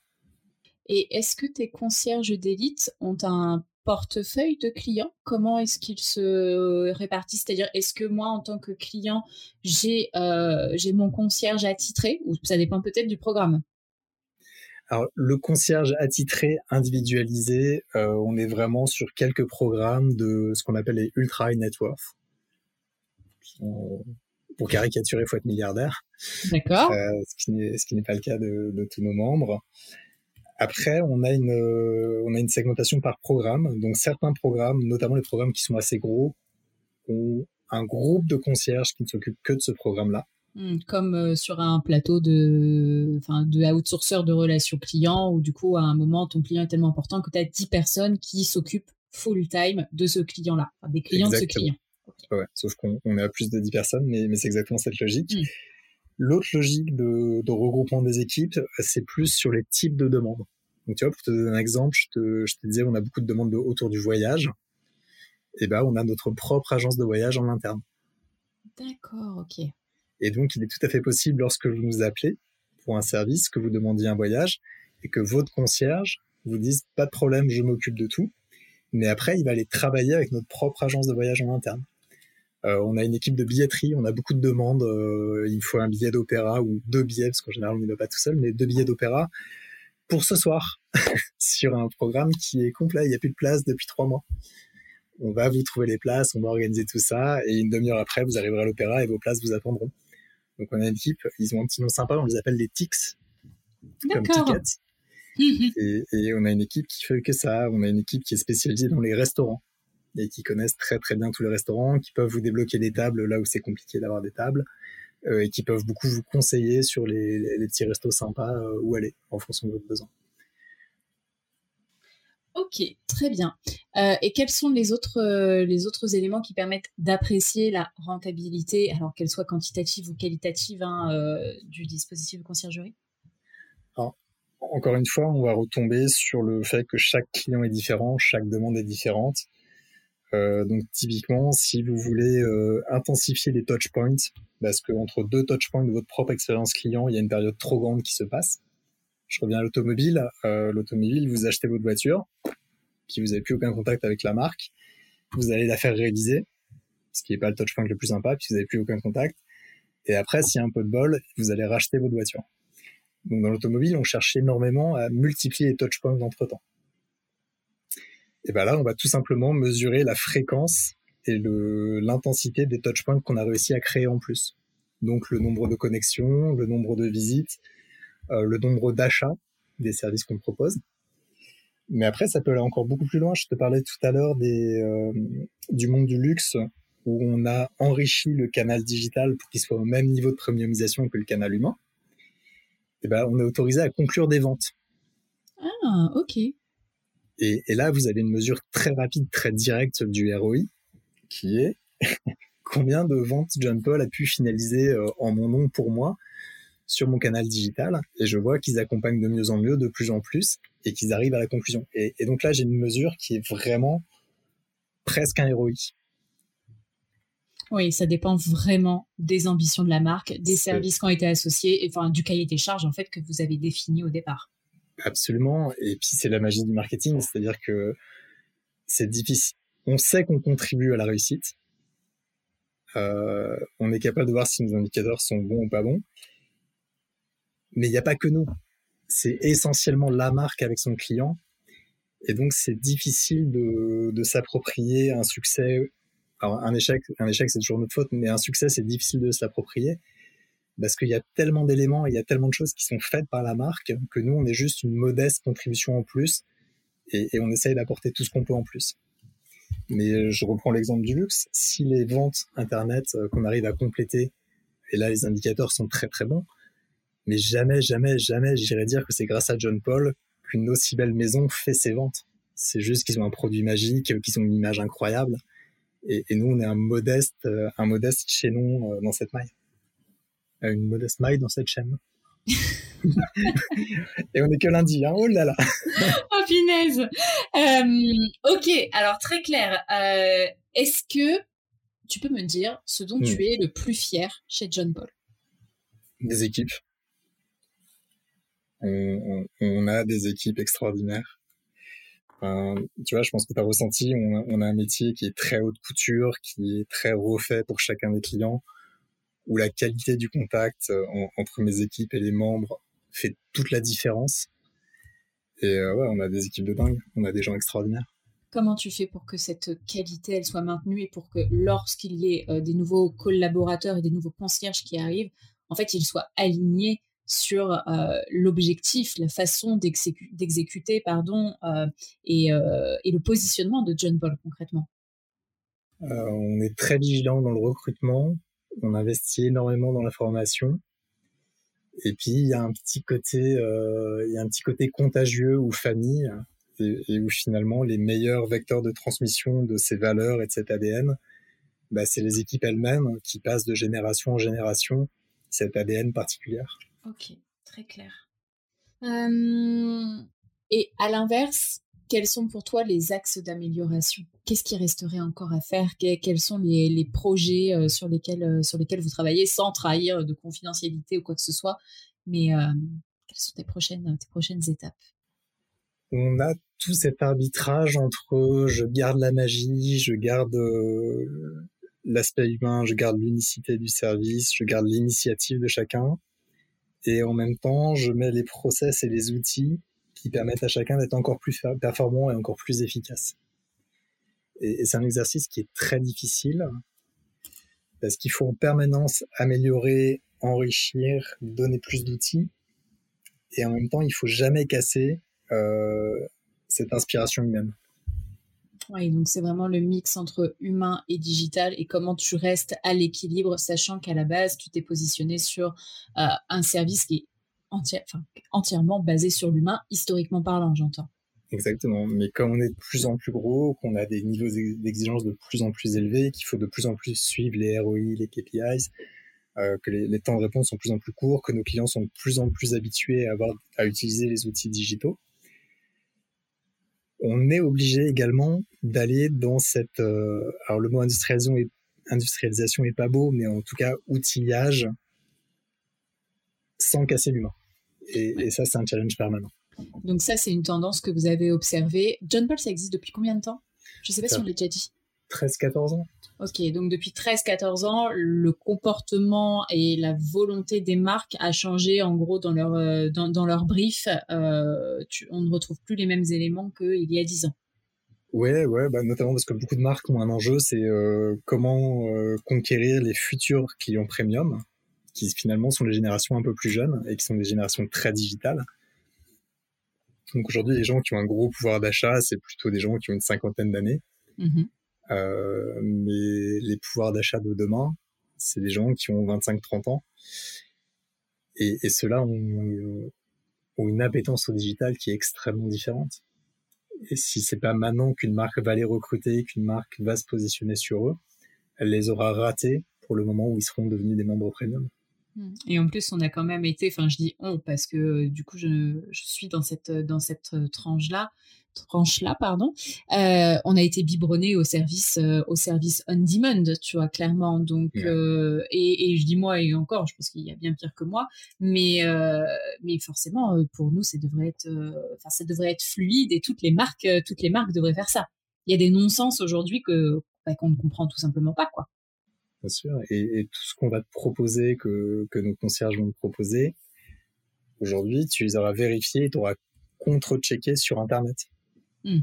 Et est-ce que tes concierges d'élite ont un portefeuille de clients? Comment est-ce qu'ils se répartissent? C'est-à-dire, est-ce que moi, en tant que client, j'ai euh, mon concierge attitré? Ou ça dépend peut-être du programme? Alors, le concierge attitré, individualisé, euh, on est vraiment sur quelques programmes de ce qu'on appelle les ultra high net worth. Pour caricaturer, il faut être milliardaire. D'accord. Euh, ce qui n'est pas le cas de, de, tous nos membres. Après, on a une on a une segmentation par programme. Donc certains programmes, notamment les programmes qui sont assez gros, ont un groupe de concierges qui ne s'occupent que de ce programme-là. Mmh, comme euh, sur un plateau de, enfin, de outsourceur de relations clients, où du coup, à un moment, ton client est tellement important que tu as 10 personnes qui s'occupent full-time de ce client-là, des clients de ce client. Ouais, sauf qu'on est à plus de 10 personnes, mais, mais c'est exactement cette logique. Mmh. L'autre logique de, de, regroupement des équipes, c'est plus sur les types de demandes. Donc, tu vois, pour te donner un exemple, je te, je te disais, on a beaucoup de demandes autour du voyage. Et ben, on a notre propre agence de voyage en interne. D'accord, ok. Et donc, il est tout à fait possible, lorsque vous nous appelez pour un service, que vous demandiez un voyage, et que votre concierge vous dise pas de problème, je m'occupe de tout. Mais après, il va aller travailler avec notre propre agence de voyage en interne. Euh, on a une équipe de billetterie, on a beaucoup de demandes. Euh, il faut un billet d'opéra ou deux billets, parce qu'en général, on n'y va pas tout seul, mais deux billets d'opéra pour ce soir sur un programme qui est complet. Il n'y a plus de place depuis trois mois. On va vous trouver les places, on va organiser tout ça, et une demi-heure après, vous arriverez à l'opéra et vos places vous attendront. Donc on a une équipe, ils ont un petit nom sympa, on les appelle les TICS, comme tickets. et, et, on a une équipe qui fait que ça. On a une équipe qui est spécialisée dans les restaurants et qui connaissent très très bien tous les restaurants, qui peuvent vous débloquer des tables là où c'est compliqué d'avoir des tables, euh, et qui peuvent beaucoup vous conseiller sur les, les, petits restos sympas euh, où aller en fonction de votre besoin. Ok, très bien. Euh, et quels sont les autres, euh, les autres éléments qui permettent d'apprécier la rentabilité, alors qu'elle soit quantitative ou qualitative, hein, euh, du dispositif de conciergerie? Encore une fois, on va retomber sur le fait que chaque client est différent, chaque demande est différente. Donc typiquement, si vous voulez intensifier les touchpoints, parce qu'entre deux touchpoints de votre propre expérience client, il y a une période trop grande qui se passe. Je reviens à l'automobile. Euh, l'automobile, vous achetez votre voiture, puis vous n'avez plus aucun contact avec la marque. Vous allez la faire réviser, ce qui n'est pas le touchpoint le plus sympa, puis vous n'avez plus aucun contact. Et après, s'il y a un peu de bol, vous allez racheter votre voiture. Donc dans l'automobile, on cherche énormément à multiplier les touchpoints d'entre-temps et ben là, on va tout simplement mesurer la fréquence et l'intensité des touchpoints qu'on a réussi à créer en plus. Donc le nombre de connexions, le nombre de visites, le nombre d'achats des services qu'on propose. Mais après, ça peut aller encore beaucoup plus loin. Je te parlais tout à l'heure des euh, du monde du luxe où on a enrichi le canal digital pour qu'il soit au même niveau de premiumisation que le canal humain. Et ben, on est autorisé à conclure des ventes. Ah, ok. Et, et, là, vous avez une mesure très rapide, très directe du ROI, qui est combien de ventes John Paul a pu finaliser euh, en mon nom pour moi sur mon canal digital. Et je vois qu'ils accompagnent de mieux en mieux, de plus en plus, et qu'ils arrivent à la conclusion. Et, et donc là, j'ai une mesure qui est vraiment presque un ROI. Oui, ça dépend vraiment des ambitions de la marque, des services qui ont été associés, et enfin du cahier des charges en fait que vous avez défini au départ. Absolument. Et puis c'est la magie du marketing, c'est-à-dire que c'est difficile. On sait qu'on contribue à la réussite. Euh, on est capable de voir si nos indicateurs sont bons ou pas bons. Mais il n'y a pas que nous. C'est essentiellement la marque avec son client. Et donc c'est difficile de, s'approprier un succès. Alors un échec, un échec c'est toujours notre faute, mais un succès c'est difficile de s'approprier parce qu'il y a tellement d'éléments, il y a tellement de choses qui sont faites par la marque que nous, on est juste une modeste contribution en plus et, et on essaye d'apporter tout ce qu'on peut en plus. Mais je reprends l'exemple du luxe. Si les ventes Internet euh, qu'on arrive à compléter, et là les indicateurs sont très très bons, mais jamais, jamais, jamais j'irais dire que c'est grâce à John Paul qu'une aussi belle maison fait ses ventes. C'est juste qu'ils ont un produit magique, qu'ils ont une image incroyable. Et, et, nous, on est un modeste, euh, un modeste chaînon euh, dans cette maille une modeste maille dans cette chaîne. et on n'est que lundi, hein. oh là là. oh. Euh, ok, alors très clair. Euh, est-ce que tu peux me dire ce dont tu hmm. es le plus fier chez John Paul? Des équipes. On, a des équipes extraordinaires. tu vois, je pense que tu as ressenti, on on a un métier qui est très haute couture, qui est très refait pour chacun des clients où la qualité du contact euh, entre mes équipes et les membres fait toute la différence. Et euh, ouais, on a des équipes de dingue, on a des gens extraordinaires. Comment tu fais pour que cette qualité elle soit maintenue et pour que lorsqu'il y ait euh, des nouveaux collaborateurs et des nouveaux concierges qui arrivent, en fait, ils soient alignés sur euh, l'objectif, la façon d'exécuter, pardon, euh, et, euh, et, le positionnement de John Paul concrètement. on est très vigilant dans le recrutement on investit énormément dans la formation. Et puis il y a un petit côté, il y a un petit côté contagieux ou famille, et, où finalement les meilleurs vecteurs de transmission de ces valeurs et de cet ADN, bah, c'est les équipes elles-mêmes qui passent de génération en génération cet ADN particulière. Ok, très clair. Et à l'inverse, quels sont pour toi les axes d'amélioration? Qu'est-ce qui resterait encore à faire? Quels sont les, projets sur lesquels, sur lesquels vous travaillez sans trahir de confidentialité ou quoi que ce soit Mais quelles sont tes prochaines, tes prochaines étapes? On a tout cet arbitrage entre je garde la magie, je garde l'aspect humain, je garde l'unicité du service, je garde l'initiative de chacun. Et en même temps, je mets les process et les outils qui permettent à chacun d'être encore plus performant et encore plus efficace. Et, c'est un exercice qui est très difficile parce qu'il faut en permanence améliorer, enrichir, donner plus d'outils. Et en même temps, il faut jamais casser euh, cette inspiration humaine. Oui, donc c'est vraiment le mix entre humain et digital et comment tu restes à l'équilibre, sachant qu'à la base, tu t'es positionné sur euh, un service qui est entièrement basé sur l'humain, historiquement parlant, j'entends. Exactement. Mais comme on est de plus en plus gros, qu'on a des niveaux d'exigence de plus en plus élevés, qu'il faut de plus en plus suivre les ROI, les KPIs, euh, que les, temps de réponse sont de plus en plus courts, que nos clients sont de plus en plus habitués à, utiliser les outils digitaux, on est obligé également d'aller dans cette... Euh, alors le mot industrialisation est, industrialisation est pas beau, mais en tout cas outillage sans casser l'humain. Et, ça, c'est un challenge permanent. Donc ça, c'est une tendance que vous avez observée. John Paul, ça existe depuis combien de temps? Je ne sais pas si on l'a déjà dit. 13-14 ans. Ok, donc depuis 13-14 ans, le comportement et la volonté des marques a changé en gros dans leur, euh, dans, leur brief. Euh, on ne retrouve plus les mêmes éléments qu'il y a 10 ans. Ouais, ouais, bah notamment parce que beaucoup de marques ont un enjeu, c'est euh, comment conquérir les futurs clients premium qui finalement sont les générations un peu plus jeunes et qui sont des générations très digitales. Donc aujourd'hui, les gens qui ont un gros pouvoir d'achat, c'est plutôt des gens qui ont une cinquantaine d'années. Mm-hmm. Euh, mais les pouvoirs d'achat de demain, c'est des gens qui ont 25-30 ans. Et, ceux-là ont, ont, une appétence au digital qui est extrêmement différente. Et si c'est pas maintenant qu'une marque va les recruter, qu'une marque va se positionner sur eux, elle les aura ratés pour le moment où ils seront devenus des membres premium. Mmh. Et en plus, on a quand même été, enfin, je dis on parce que du coup, je, je suis dans cette dans cette tranche-là, tranche-là, pardon. Euh, on a été biberonné au service au service on demand, tu vois clairement. Donc, euh, et, et, je dis moi et encore, je pense qu'il y a bien pire que moi, mais euh, mais forcément, pour nous, ça devrait être, enfin, ça devrait être fluide et toutes les marques, toutes les marques devraient faire ça. Il y a des non-sens aujourd'hui que bah, qu'on ne comprend tout simplement pas, quoi bien sûr. Et, tout ce qu'on va te proposer, que, que nos concierges vont te proposer, aujourd'hui, tu les auras vérifiés et tu auras contre-checké sur Internet. Hmm.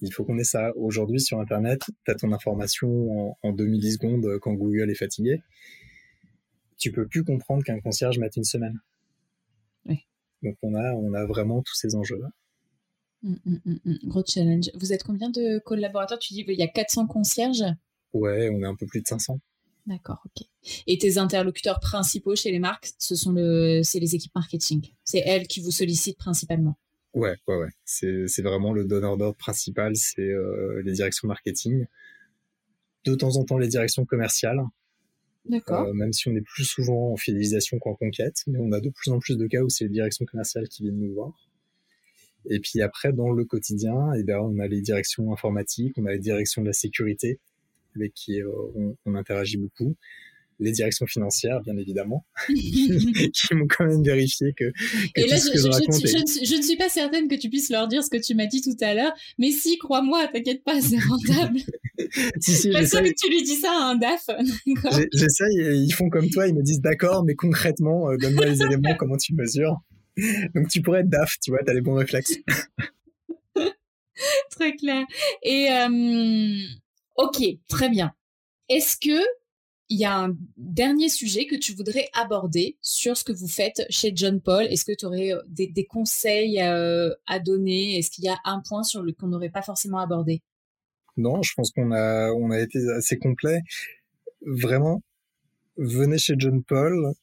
Il faut qu'on ait ça. Aujourd'hui, sur Internet, tu as ton information en, en 2010 secondes quand Google est fatigué. Tu peux plus comprendre qu'un concierge mette une semaine. Oui. Donc, on a, on a vraiment tous ces enjeux-là. Hmm, hmm, Gros challenge. Vous êtes combien de collaborateurs? Tu dis qu'il y a 400 concierges? Ouais, on est un peu plus de 500. D'accord, ok. Et tes interlocuteurs principaux chez les marques, ce sont le, c'est les équipes marketing. C'est elles qui vous sollicitent principalement. Ouais, ouais, ouais. C'est, vraiment le donneur d'ordre principal, c'est euh, les directions marketing. De temps en temps, les directions commerciales. D'accord. Euh, même si on est plus souvent en fidélisation qu'en conquête, mais on a de plus en plus de cas où c'est les directions commerciales qui viennent nous voir. Et puis après, dans le quotidien, eh ben, on a les directions informatiques, on a les directions de la sécurité, avec qui euh, on, interagit beaucoup les directions financières, bien évidemment, qui m'ont quand même vérifié que, que Et là, je, je, ne suis pas certaine que tu puisses leur dire ce que tu m'as dit tout à l'heure, mais si, crois-moi, t'inquiète pas, c'est rentable. si, si, sûr que tu lui dis ça à un DAF. J'essaye, ils font comme toi, ils me disent d'accord, mais concrètement, euh, donne-moi les éléments, comment tu mesures. Donc tu pourrais être DAF, tu vois, t'as les bons réflexes. Très clair. Et euh, Ok, très bien. Est-ce que il y a un dernier sujet que tu voudrais aborder sur ce que vous faites chez John Paul. Est-ce que tu aurais euh, des, conseils euh, à donner? Est-ce qu'il y a un point sur le qu'on n'aurait pas forcément abordé? Non, je pense qu'on a on a été assez complet. Vraiment, venez chez John Paul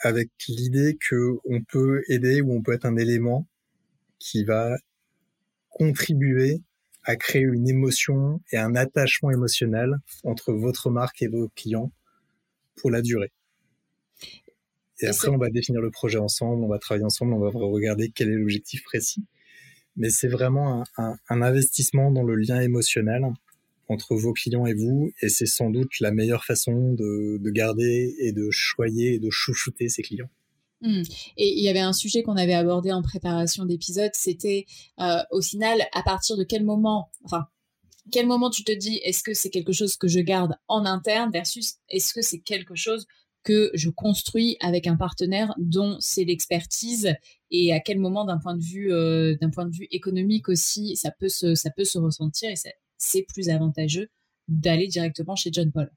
avec l'idée que on peut aider ou on peut être un élément qui va contribuer à créer une émotion et un attachement émotionnel entre votre marque et vos clients pour la durée. Et, après, on va définir le projet ensemble, on va travailler ensemble, on va regarder quel est l'objectif précis. mais c'est vraiment un, investissement dans le lien émotionnel entre vos clients et vous, et c'est sans doute la meilleure façon de, garder et de choyer et de chouchouter ses clients. Mmh. Et il y avait un sujet qu'on avait abordé en préparation d'épisode, c'était euh, au final, à partir de quel moment, enfin, quel moment tu te dis, est-ce que c'est quelque chose que je garde en interne versus est-ce que c'est quelque chose que je construis avec un partenaire dont c'est l'expertise et à quel moment d'un point de vue euh, d'un point de vue économique aussi ça peut se ça peut se ressentir et c'est plus avantageux d'aller directement chez John Paul?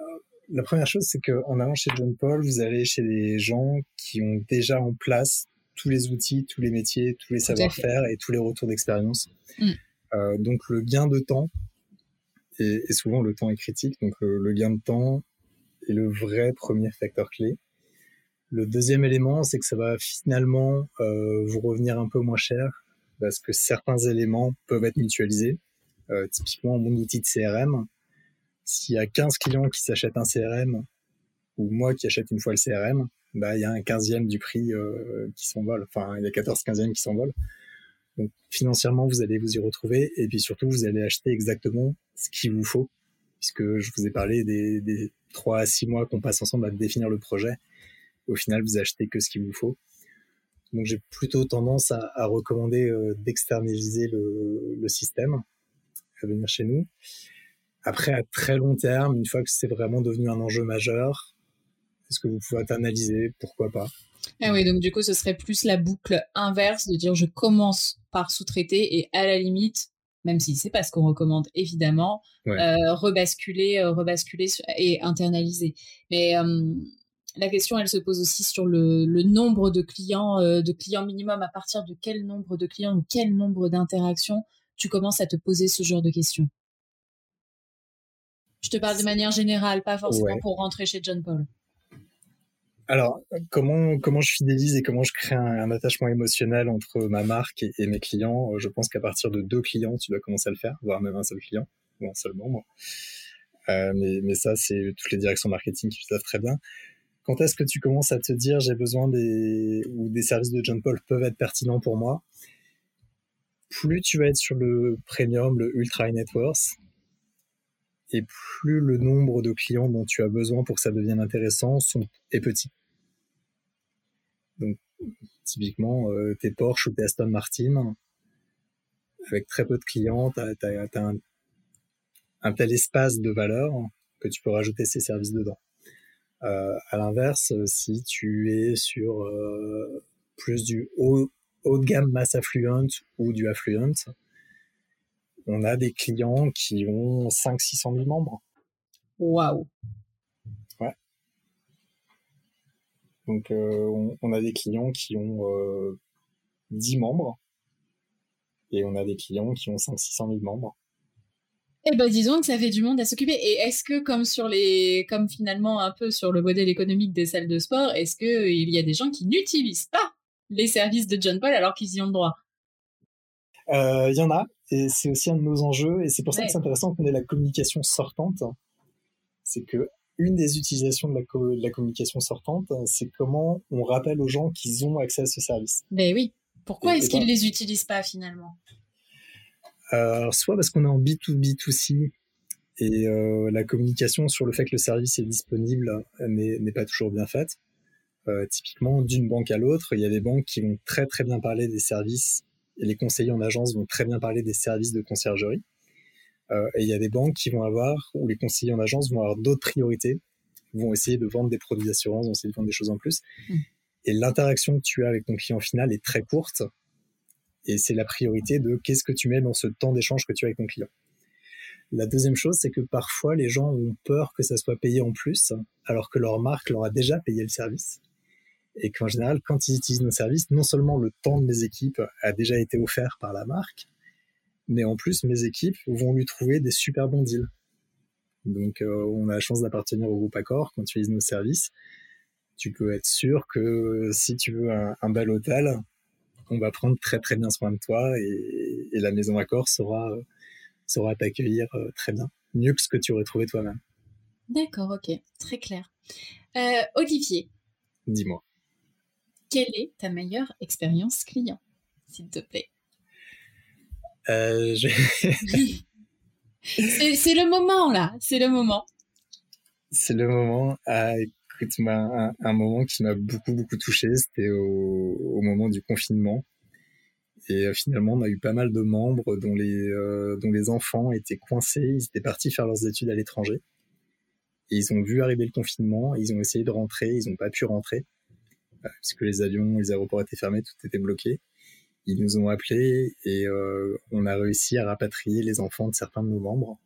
Euh, la première chose, c'est qu'en allant chez John Paul, vous allez chez des gens qui ont déjà en place tous les outils, tous les métiers, tous les savoir-faire et tous les retours d'expérience. Mm. Euh, donc le gain de temps, et, souvent le temps est critique, donc le, gain de temps est le vrai premier facteur clé. Le deuxième élément, c'est que ça va finalement euh, vous revenir un peu moins cher parce que certains éléments peuvent être mutualisés. Euh, typiquement, mon outil de CRM, s'il y a 15 clients qui s'achètent un CRM ou moi qui achète une fois le CRM, bah, il y a un quinzième du prix euh, qui s'envole. Enfin, il y a 14 quinzièmes qui s'envolent. Donc financièrement, vous allez vous y retrouver et puis surtout, vous allez acheter exactement ce qu'il vous faut, puisque je vous ai parlé des, des 3 à 6 mois qu'on passe ensemble à définir le projet. Au final, vous achetez que ce qu'il vous faut. Donc j'ai plutôt tendance à, à recommander euh, d'externaliser le, le, système à venir chez nous. Après, à très long terme, une fois que c'est vraiment devenu un enjeu majeur, est-ce que vous pouvez internaliser? Pourquoi pas? Ah oui, donc du coup, ce serait plus la boucle inverse de dire je commence par sous-traiter et à la limite, même si c'est pas ce qu'on recommande évidemment, euh, rebasculer, euh, rebasculer et internaliser. Mais la question, elle se pose aussi sur le, nombre de clients, euh, de clients minimum. À partir de quel nombre de clients ou quel nombre d'interactions tu commences à te poser ce genre de questions? Je te parle de manière générale, pas forcément pour rentrer chez John Paul. Alors, comment comment je fidélise et comment je crée un, attachement émotionnel entre ma marque et, mes clients Je pense qu'à partir de deux clients, tu dois commencer à le faire, voire même un seul client ou un seul membre. Euh, mais, ça, c'est toutes les directions marketing qui le savent très bien. Quand est-ce que tu commences à te dire j'ai besoin des ou des services de John Paul peuvent être pertinents pour moi? Plus tu vas être sur le premium, le ultra net worth, et plus le nombre de clients dont tu as besoin pour que ça devienne intéressant est petit. Typiquement, euh, tes Porsche ou tes Aston Martin, avec très peu de clients, tu as, un, tel espace de valeur que tu peux rajouter ces services dedans. Euh, à l'inverse, si tu es sur euh, plus du haut, de gamme mass affluent ou du affluent, on a des clients qui ont 500-600 000 membres. Waouh Ouais. Donc, euh, on, a des clients qui ont 10 euh, membres et on a des clients qui ont 500-600 000 membres. Eh ben, disons que ça fait du monde à s'occuper. Et est-ce que, comme sur les, comme finalement un peu sur le modèle économique des salles de sport, est-ce que il y a des gens qui n'utilisent pas les services de John Paul alors qu'ils y ont le droit? Euh, Il y en a, et c'est aussi un de nos enjeux, et c'est pour ça que c'est intéressant qu'on ait la communication sortante. C'est que une des utilisations de la, communication sortante, c'est comment on rappelle aux gens qu'ils ont accès à ce service. Ben oui. Pourquoi est-ce qu'ils ne les utilisent pas finalement? Euh, Soit parce qu'on est en B2B2C et euh, la communication sur le fait que le service est disponible n'est pas toujours bien faite. Euh, typiquement, d'une banque à l'autre, il y a des banques qui vont très très bien parler des services et les conseillers en agence vont très bien parler des services de conciergerie. Euh, et il y a des banques qui vont avoir, ou les conseillers en agence vont avoir d'autres priorités, vont essayer de vendre des produits d'assurance, vont essayer de vendre des choses en plus. Mmh. Et l'interaction que tu as avec ton client final est très courte. Et c'est la priorité de qu'est-ce que tu mets dans ce temps d'échange que tu as avec ton client. La deuxième chose, c'est que parfois les gens ont peur que ça soit payé en plus, alors que leur marque leur a déjà payé le service et qu'en général, quand ils utilisent nos services, non seulement le temps de mes équipes a déjà été offert par la marque, mais en plus, mes équipes vont lui trouver des super bons deals. Donc, euh, on a la chance d'appartenir au groupe Accor quand tu utilises nos services. Tu peux être sûr que si tu veux un, bel hôtel, on va prendre très très bien soin de toi et, la maison Accor saura, saura t'accueillir euh, très bien, mieux que ce que tu aurais trouvé toi-même. D'accord, ok, très clair. Euh, Olivier. Dis-moi quelle est ta meilleure expérience client s'il te plaît? Euh, je... C'est le moment là, c'est le moment. C'est le moment. Ah, écoute, un, un, moment qui m'a beaucoup beaucoup touché, c'était au, au, moment du confinement. Et euh, finalement, on a eu pas mal de membres dont les euh, dont les enfants étaient coincés, ils étaient partis faire leurs études à l'étranger. Et ils ont vu arriver le confinement, ils ont essayé de rentrer, ils n'ont pas pu rentrer parce que les avions, les aéroports étaient fermés, tout était bloqué. Ils nous ont appelés et euh, on a réussi à rapatrier les enfants de certains de nos membres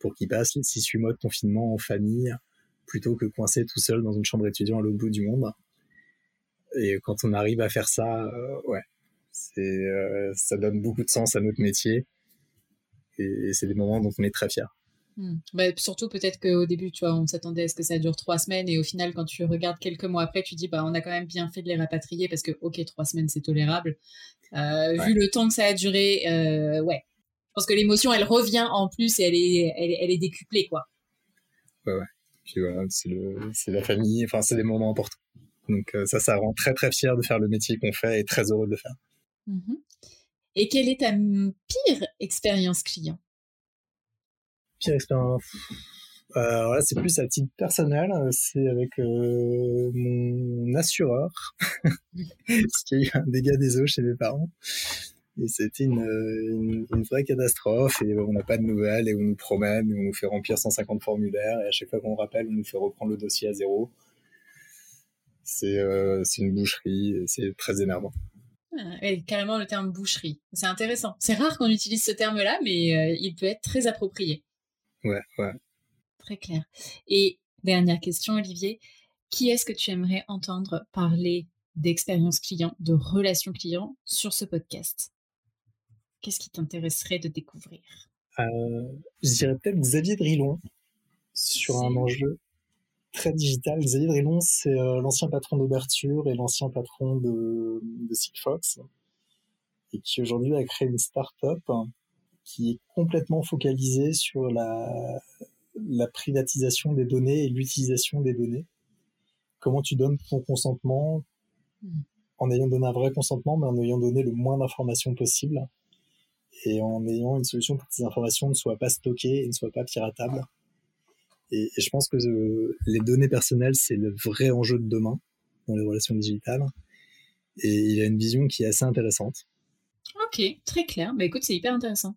pour qu'ils passent les 6-8 mois de confinement en famille plutôt que coincés tout seuls dans une chambre étudiant à l'autre bout du monde. Et quand on arrive à faire ça, euh, ouais, euh, ça donne beaucoup de sens à notre métier et c'est des moments dont on est très fiers. Hmm. Bah, surtout peut-être qu'au début, tu vois, on s'attendait à ce que ça dure trois semaines et au final, quand tu regardes quelques mois après, tu dis, bah, on a quand même bien fait de les rapatrier parce que, ok, trois semaines, c'est tolérable. Euh, Vu le temps que ça a duré, euh, ouais. Je pense que l'émotion, elle revient en plus et elle est, elle, elle est décuplée, quoi. Ouais, ouais. Puis voilà, c'est, la famille, enfin, c'est des moments importants. Donc euh, ça, ça rend très très fier de faire le métier qu'on fait et très heureux de le faire. Mmh et quelle est ta pire expérience client? Pire expérience. Euh, voilà, c'est plus à titre personnel, c'est avec euh, mon assureur, parce qu'il y a eu un dégât des eaux chez mes parents. Et c'était une, une, vraie catastrophe, et on n'a pas de nouvelles, et on nous promène, et on nous fait remplir 150 formulaires, et à chaque fois qu'on rappelle, on nous fait reprendre le dossier à zéro. C'est euh, une boucherie, c'est très énervant. Ah, carrément le terme boucherie. C'est intéressant. C'est rare qu'on utilise ce terme-là, mais euh, il peut être très approprié. Ouais, ouais. Très clair. Et dernière question, Olivier. Qui est-ce que tu aimerais entendre parler d'expérience client, de relation client sur ce podcast? Qu'est-ce qui t'intéresserait de découvrir? Euh, Je dirais peut-être Xavier Drilon sur un enjeu très digital. Xavier Drilon, c'est euh, l'ancien patron d'Ouverture et l'ancien patron de, de Sigfox et qui aujourd'hui a créé une start-up qui est complètement focalisé sur la, la privatisation des données et l'utilisation des données. Comment tu donnes ton consentement en ayant donné un vrai consentement, mais en ayant donné le moins d'informations possible et en ayant une solution pour que ces informations ne soient pas stockées et ne soient pas piratables. Et, je pense que euh, les données personnelles, c'est le vrai enjeu de demain dans les relations digitales. Et il a une vision qui est assez intéressante. Ok, très clair. Bah écoute, c'est hyper intéressant.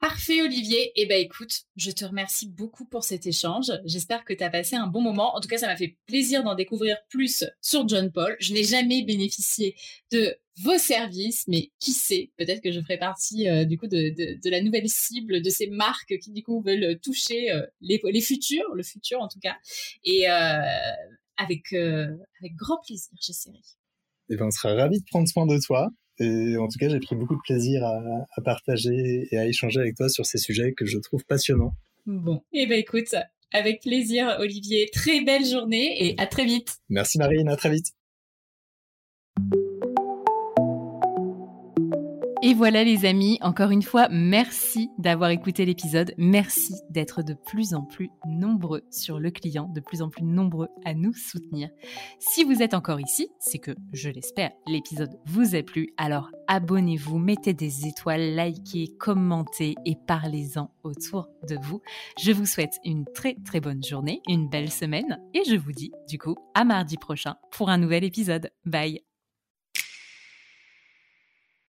Parfait Olivier. Eh ben écoute, je te remercie beaucoup pour cet échange. J'espère que tu as passé un bon moment. En tout cas, ça m'a fait plaisir d'en découvrir plus sur John Paul. Je n'ai jamais bénéficié de vos services, mais qui sait, peut-être que je ferai partie euh, du coup de, la nouvelle cible de ces marques qui du coup veulent toucher euh, les, futurs, le futur en tout cas. Et euh, avec, avec grand plaisir, j'essaierai. Eh ben, on sera ravis de prendre soin de toi. Et en tout cas, j'ai pris beaucoup de plaisir à, à, partager et à échanger avec toi sur ces sujets que je trouve passionnants. Bon, et eh ben écoute, avec plaisir, Olivier. Très belle journée et à très vite. Merci Marine, à très vite. Et voilà les amis, encore une fois, merci d'avoir écouté l'épisode. Merci d'être de plus en plus nombreux sur le client, de plus en plus nombreux à nous soutenir. Si vous êtes encore ici, c'est que, je l'espère, l'épisode vous a plu. Alors abonnez-vous, mettez des étoiles, likez, commentez et parlez-en autour de vous. Je vous souhaite une très très bonne journée, une belle semaine et je vous dis du coup à mardi prochain pour un nouvel épisode. Bye